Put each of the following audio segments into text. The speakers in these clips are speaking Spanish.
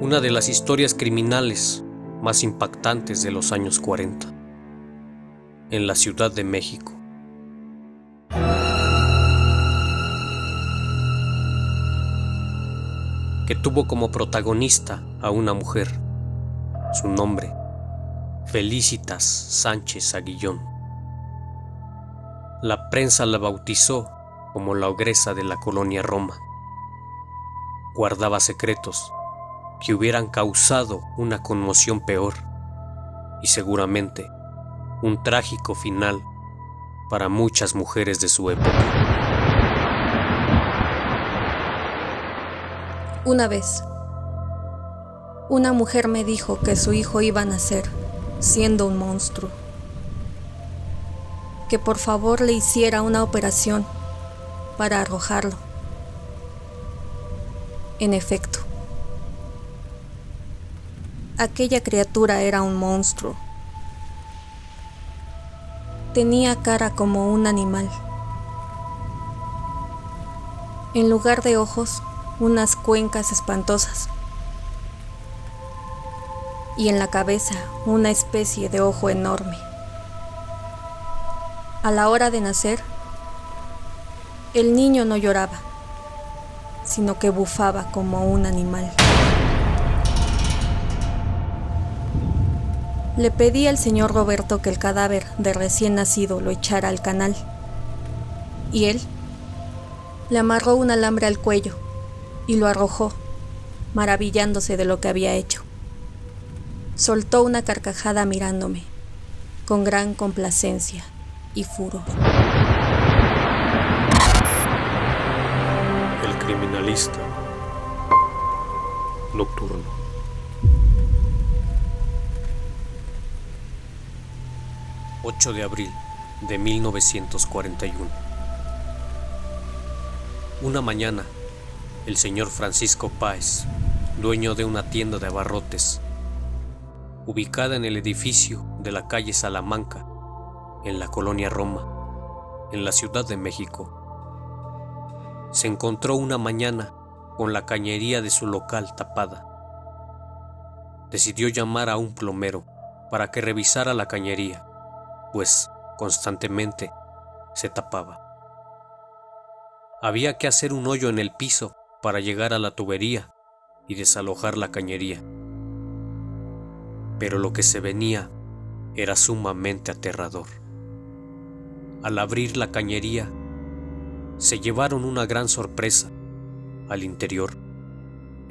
una de las historias criminales más impactantes de los años 40, en la Ciudad de México. que tuvo como protagonista a una mujer, su nombre, Felicitas Sánchez Aguillón. La prensa la bautizó como la ogresa de la colonia Roma. Guardaba secretos que hubieran causado una conmoción peor y seguramente un trágico final para muchas mujeres de su época. Una vez, una mujer me dijo que su hijo iba a nacer siendo un monstruo, que por favor le hiciera una operación para arrojarlo. En efecto, aquella criatura era un monstruo. Tenía cara como un animal. En lugar de ojos, unas cuencas espantosas. Y en la cabeza una especie de ojo enorme. A la hora de nacer, el niño no lloraba, sino que bufaba como un animal. Le pedí al señor Roberto que el cadáver de recién nacido lo echara al canal. Y él le amarró un alambre al cuello y lo arrojó, maravillándose de lo que había hecho. Soltó una carcajada mirándome, con gran complacencia y furor. El criminalista nocturno. 8 de abril de 1941. Una mañana, el señor Francisco Páez, dueño de una tienda de abarrotes, ubicada en el edificio de la calle Salamanca, en la colonia Roma, en la Ciudad de México, se encontró una mañana con la cañería de su local tapada. Decidió llamar a un plomero para que revisara la cañería pues constantemente se tapaba. Había que hacer un hoyo en el piso para llegar a la tubería y desalojar la cañería. Pero lo que se venía era sumamente aterrador. Al abrir la cañería, se llevaron una gran sorpresa. Al interior,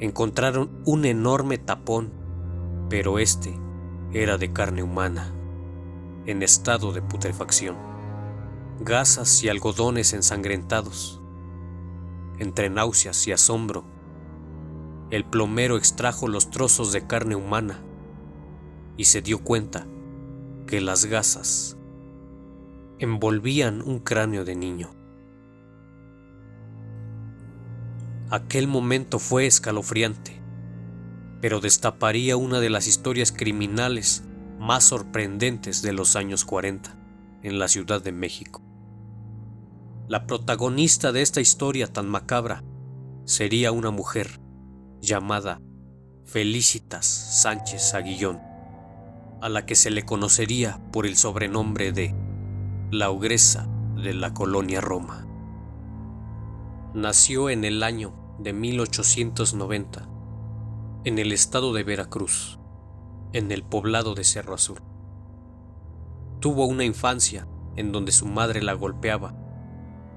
encontraron un enorme tapón, pero este era de carne humana en estado de putrefacción, gasas y algodones ensangrentados. Entre náuseas y asombro, el plomero extrajo los trozos de carne humana y se dio cuenta que las gasas envolvían un cráneo de niño. Aquel momento fue escalofriante, pero destaparía una de las historias criminales más sorprendentes de los años 40 en la Ciudad de México. La protagonista de esta historia tan macabra sería una mujer llamada Felicitas Sánchez Aguillón, a la que se le conocería por el sobrenombre de la ogresa de la colonia Roma. Nació en el año de 1890 en el estado de Veracruz en el poblado de Cerro Azul. Tuvo una infancia en donde su madre la golpeaba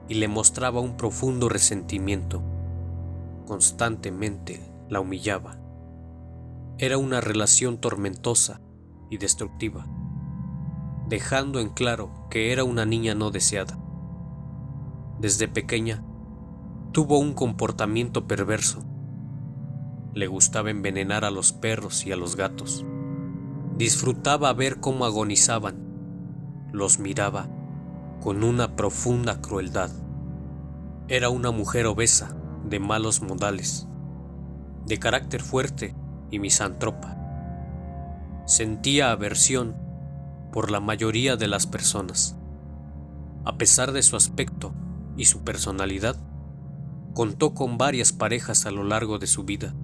y le mostraba un profundo resentimiento. Constantemente la humillaba. Era una relación tormentosa y destructiva, dejando en claro que era una niña no deseada. Desde pequeña, tuvo un comportamiento perverso. Le gustaba envenenar a los perros y a los gatos Disfrutaba ver cómo agonizaban. Los miraba con una profunda crueldad. Era una mujer obesa, de malos modales, de carácter fuerte y misántropa. Sentía aversión por la mayoría de las personas. A pesar de su aspecto y su personalidad, contó con varias parejas a lo largo de su vida,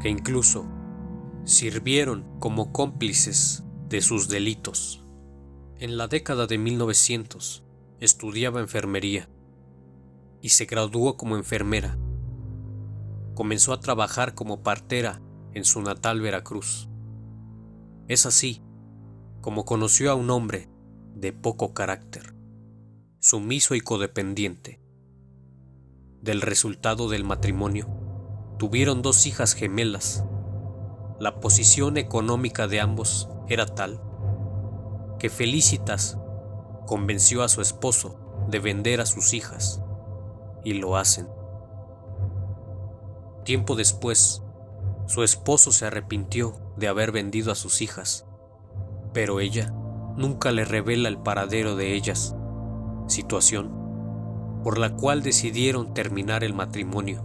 que incluso sirvieron como cómplices de sus delitos. En la década de 1900 estudiaba enfermería y se graduó como enfermera. Comenzó a trabajar como partera en su natal Veracruz. Es así como conoció a un hombre de poco carácter, sumiso y codependiente. Del resultado del matrimonio, tuvieron dos hijas gemelas. La posición económica de ambos era tal que Felicitas convenció a su esposo de vender a sus hijas, y lo hacen. Tiempo después, su esposo se arrepintió de haber vendido a sus hijas, pero ella nunca le revela el paradero de ellas, situación por la cual decidieron terminar el matrimonio.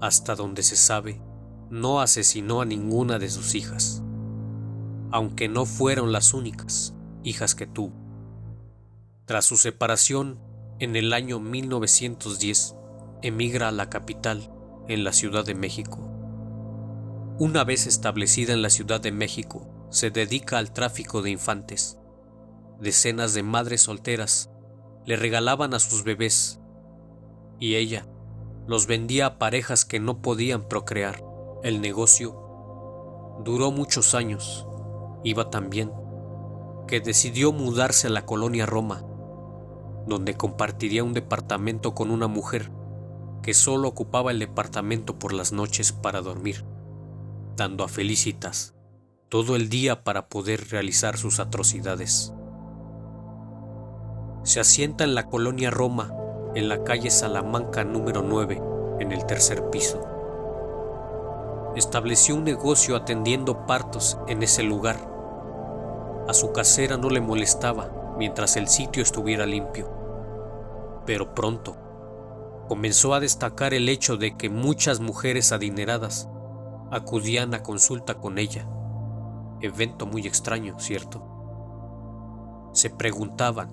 Hasta donde se sabe, no asesinó a ninguna de sus hijas, aunque no fueron las únicas hijas que tuvo. Tras su separación, en el año 1910, emigra a la capital, en la Ciudad de México. Una vez establecida en la Ciudad de México, se dedica al tráfico de infantes. Decenas de madres solteras le regalaban a sus bebés y ella los vendía a parejas que no podían procrear. El negocio duró muchos años. Iba tan bien que decidió mudarse a la colonia Roma, donde compartiría un departamento con una mujer que solo ocupaba el departamento por las noches para dormir, dando a Felicitas todo el día para poder realizar sus atrocidades. Se asienta en la colonia Roma, en la calle Salamanca número 9, en el tercer piso. Estableció un negocio atendiendo partos en ese lugar. A su casera no le molestaba mientras el sitio estuviera limpio. Pero pronto comenzó a destacar el hecho de que muchas mujeres adineradas acudían a consulta con ella. Evento muy extraño, ¿cierto? Se preguntaban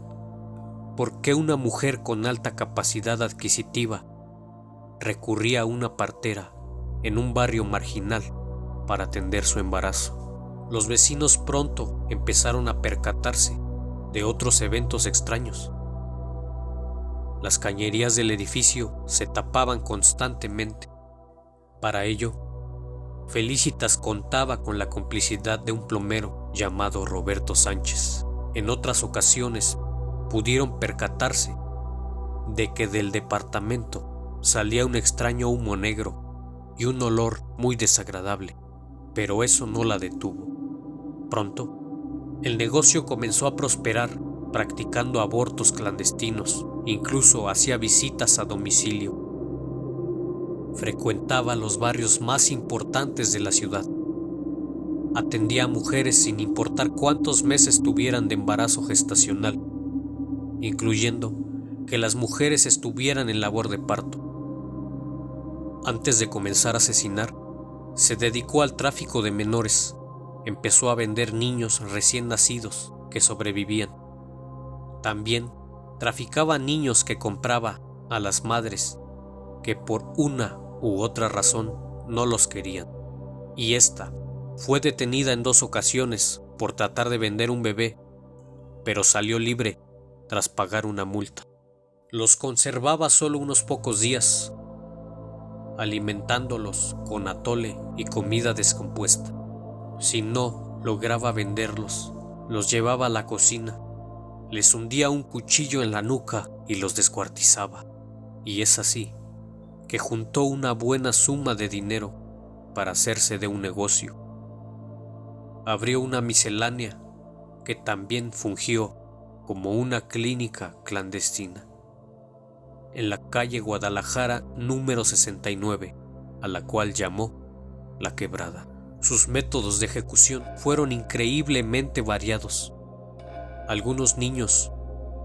por qué una mujer con alta capacidad adquisitiva recurría a una partera en un barrio marginal para atender su embarazo. Los vecinos pronto empezaron a percatarse de otros eventos extraños. Las cañerías del edificio se tapaban constantemente. Para ello, Felicitas contaba con la complicidad de un plomero llamado Roberto Sánchez. En otras ocasiones pudieron percatarse de que del departamento salía un extraño humo negro y un olor muy desagradable, pero eso no la detuvo. Pronto, el negocio comenzó a prosperar practicando abortos clandestinos Incluso hacía visitas a domicilio. Frecuentaba los barrios más importantes de la ciudad. Atendía a mujeres sin importar cuántos meses tuvieran de embarazo gestacional, incluyendo que las mujeres estuvieran en labor de parto. Antes de comenzar a asesinar, se dedicó al tráfico de menores. Empezó a vender niños recién nacidos que sobrevivían. También traficaba niños que compraba a las madres que por una u otra razón no los querían. Y esta fue detenida en dos ocasiones por tratar de vender un bebé, pero salió libre tras pagar una multa. Los conservaba solo unos pocos días, alimentándolos con atole y comida descompuesta. Si no lograba venderlos, los llevaba a la cocina les hundía un cuchillo en la nuca y los descuartizaba. Y es así que juntó una buena suma de dinero para hacerse de un negocio. Abrió una miscelánea que también fungió como una clínica clandestina en la calle Guadalajara número 69, a la cual llamó La Quebrada. Sus métodos de ejecución fueron increíblemente variados algunos niños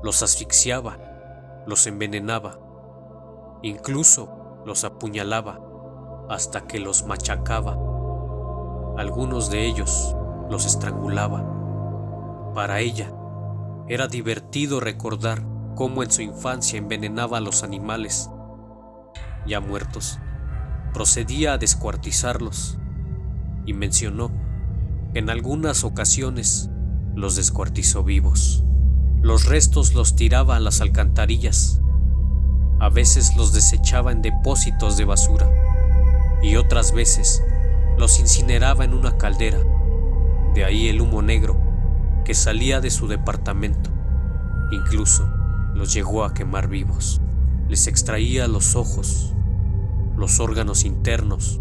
los asfixiaba, los envenenaba, incluso los apuñalaba hasta que los machacaba. Algunos de ellos los estrangulaba. Para ella era divertido recordar cómo en su infancia envenenaba a los animales ya muertos procedía a descuartizarlos y mencionó que en algunas ocasiones los descuartizó vivos. Los restos los tiraba a las alcantarillas. A veces los desechaba en depósitos de basura y otras veces los incineraba en una caldera. De ahí el humo negro que salía de su departamento. Incluso los llegó a quemar vivos. Les extraía los ojos, los órganos internos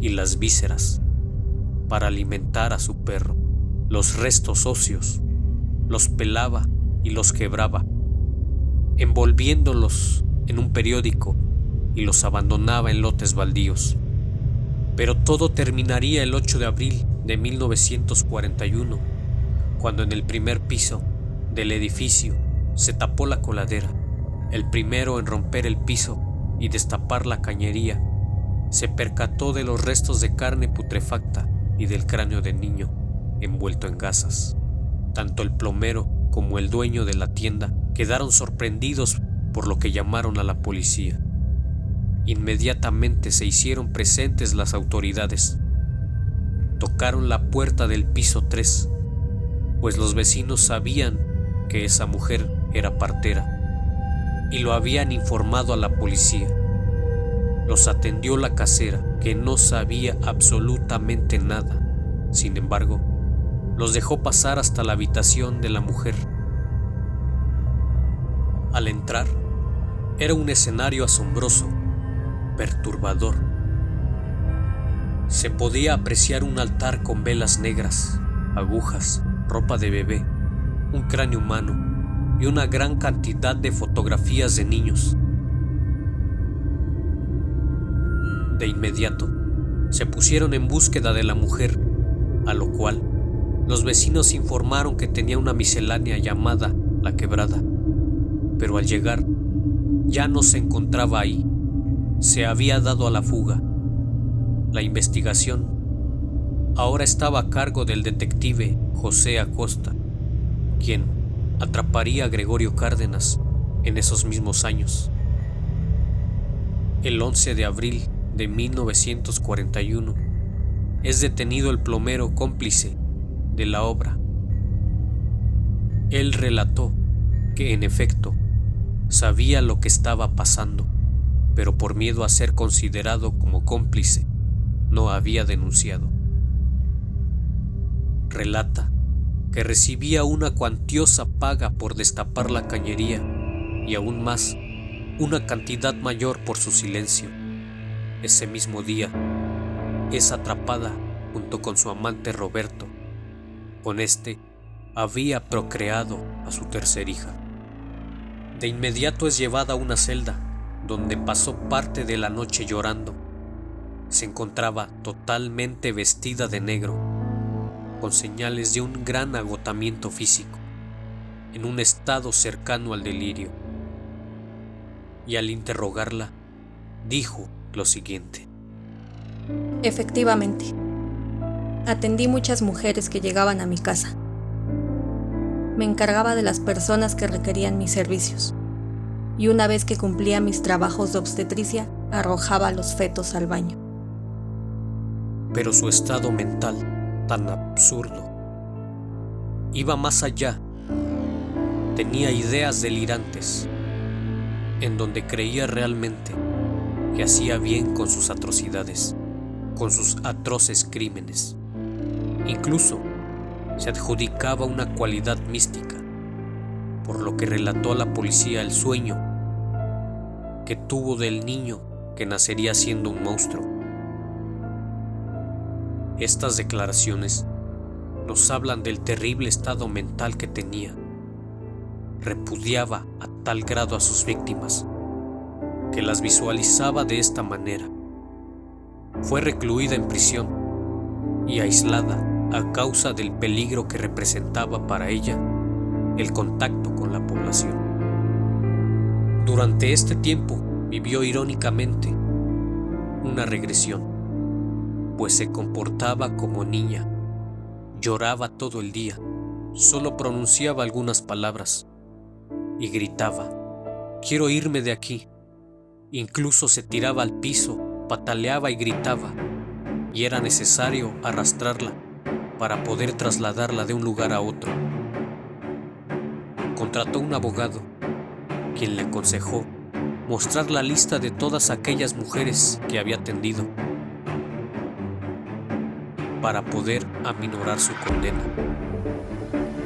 y las vísceras para alimentar a su perro. Los restos óseos los pelaba y los quebraba, envolviéndolos en un periódico y los abandonaba en lotes baldíos. Pero todo terminaría el 8 de abril de 1941, cuando en el primer piso del edificio se tapó la coladera. El primero en romper el piso y destapar la cañería, se percató de los restos de carne putrefacta y del cráneo del niño envuelto en gasas. Tanto el plomero como el dueño de la tienda quedaron sorprendidos por lo que llamaron a la policía. Inmediatamente se hicieron presentes las autoridades. Tocaron la puerta del piso 3, pues los vecinos sabían que esa mujer era partera y lo habían informado a la policía. Los atendió la casera, que no sabía absolutamente nada. Sin embargo, los dejó pasar hasta la habitación de la mujer. Al entrar, era un escenario asombroso, perturbador. Se podía apreciar un altar con velas negras, agujas, ropa de bebé, un cráneo humano y una gran cantidad de fotografías de niños. De inmediato, se pusieron en búsqueda de la mujer, a lo cual los vecinos informaron que tenía una miscelánea llamada La Quebrada, pero al llegar ya no se encontraba ahí, se había dado a la fuga. La investigación ahora estaba a cargo del detective José Acosta, quien atraparía a Gregorio Cárdenas en esos mismos años. El 11 de abril de 1941 es detenido el plomero cómplice de la obra. Él relató que en efecto sabía lo que estaba pasando, pero por miedo a ser considerado como cómplice, no había denunciado. Relata que recibía una cuantiosa paga por destapar la cañería y aún más una cantidad mayor por su silencio. Ese mismo día es atrapada junto con su amante Roberto. Con este había procreado a su tercer hija. De inmediato es llevada a una celda donde pasó parte de la noche llorando. Se encontraba totalmente vestida de negro con señales de un gran agotamiento físico, en un estado cercano al delirio. Y al interrogarla, dijo lo siguiente. Efectivamente, atendí muchas mujeres que llegaban a mi casa. Me encargaba de las personas que requerían mis servicios, y una vez que cumplía mis trabajos de obstetricia, arrojaba los fetos al baño. Pero su estado mental tan absurdo. Iba más allá. Tenía ideas delirantes, en donde creía realmente que hacía bien con sus atrocidades, con sus atroces crímenes. Incluso se adjudicaba una cualidad mística, por lo que relató a la policía el sueño que tuvo del niño que nacería siendo un monstruo estas declaraciones nos hablan del terrible estado mental que tenía. Repudiaba a tal grado a sus víctimas que las visualizaba de esta manera. Fue recluida en prisión y aislada a causa del peligro que representaba para ella el contacto con la población. Durante este tiempo vivió irónicamente una regresión pues se comportaba como niña. Lloraba todo el día, solo pronunciaba algunas palabras y gritaba, quiero irme de aquí. Incluso se tiraba al piso pataleaba y gritaba, y era necesario arrastrarla para poder trasladarla de un lugar a otro. Contrató un abogado, quien le aconsejó mostrar la lista de todas aquellas mujeres que había atendido para poder aminorar su condena.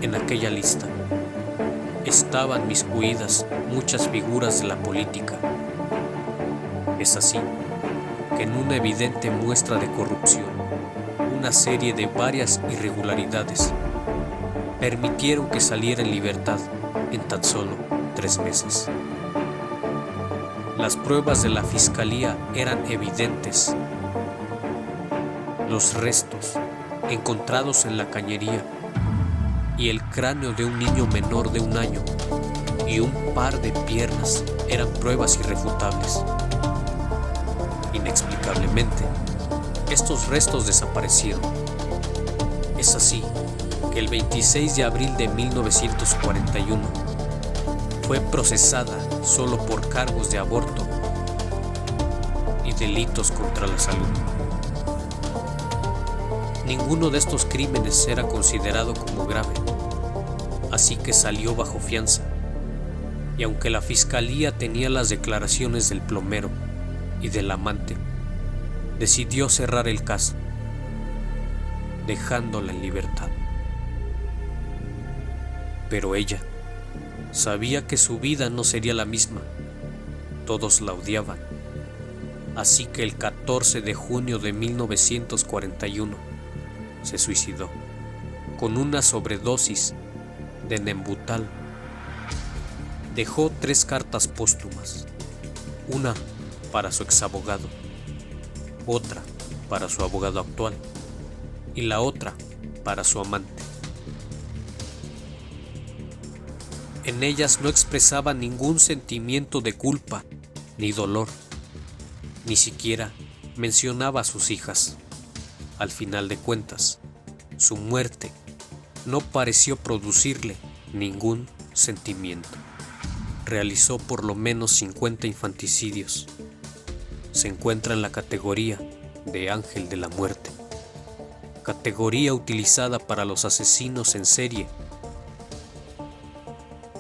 En aquella lista estaban miscuidas muchas figuras de la política. Es así que en una evidente muestra de corrupción, una serie de varias irregularidades permitieron que saliera en libertad en tan solo tres meses. Las pruebas de la fiscalía eran evidentes. Los restos encontrados en la cañería y el cráneo de un niño menor de un año y un par de piernas eran pruebas irrefutables. Inexplicablemente, estos restos desaparecieron. Es así que el 26 de abril de 1941 fue procesada solo por cargos de aborto y delitos contra la salud. Ninguno de estos crímenes era considerado como grave, así que salió bajo fianza. Y aunque la fiscalía tenía las declaraciones del plomero y del amante, decidió cerrar el caso, dejándola en libertad. Pero ella sabía que su vida no sería la misma. Todos la odiaban. Así que el 14 de junio de 1941, se suicidó con una sobredosis de Nembutal. Dejó tres cartas póstumas, una para su exabogado, otra para su abogado actual y la otra para su amante. En ellas no expresaba ningún sentimiento de culpa ni dolor, ni siquiera mencionaba a sus hijas. Al final de cuentas, su muerte no pareció producirle ningún sentimiento. Realizó por lo menos 50 infanticidios. Se encuentra en la categoría de ángel de la muerte, categoría utilizada para los asesinos en serie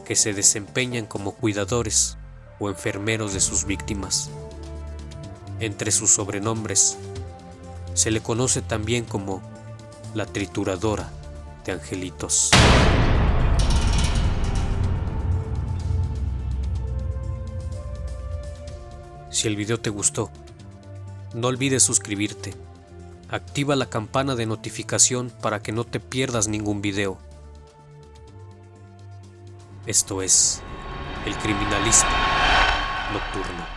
que se desempeñan como cuidadores o enfermeros de sus víctimas. Entre sus sobrenombres se le conoce también como la trituradora de angelitos. Si el video te gustó, no olvides suscribirte. Activa la campana de notificación para que no te pierdas ningún video. Esto es El Criminalista Nocturno.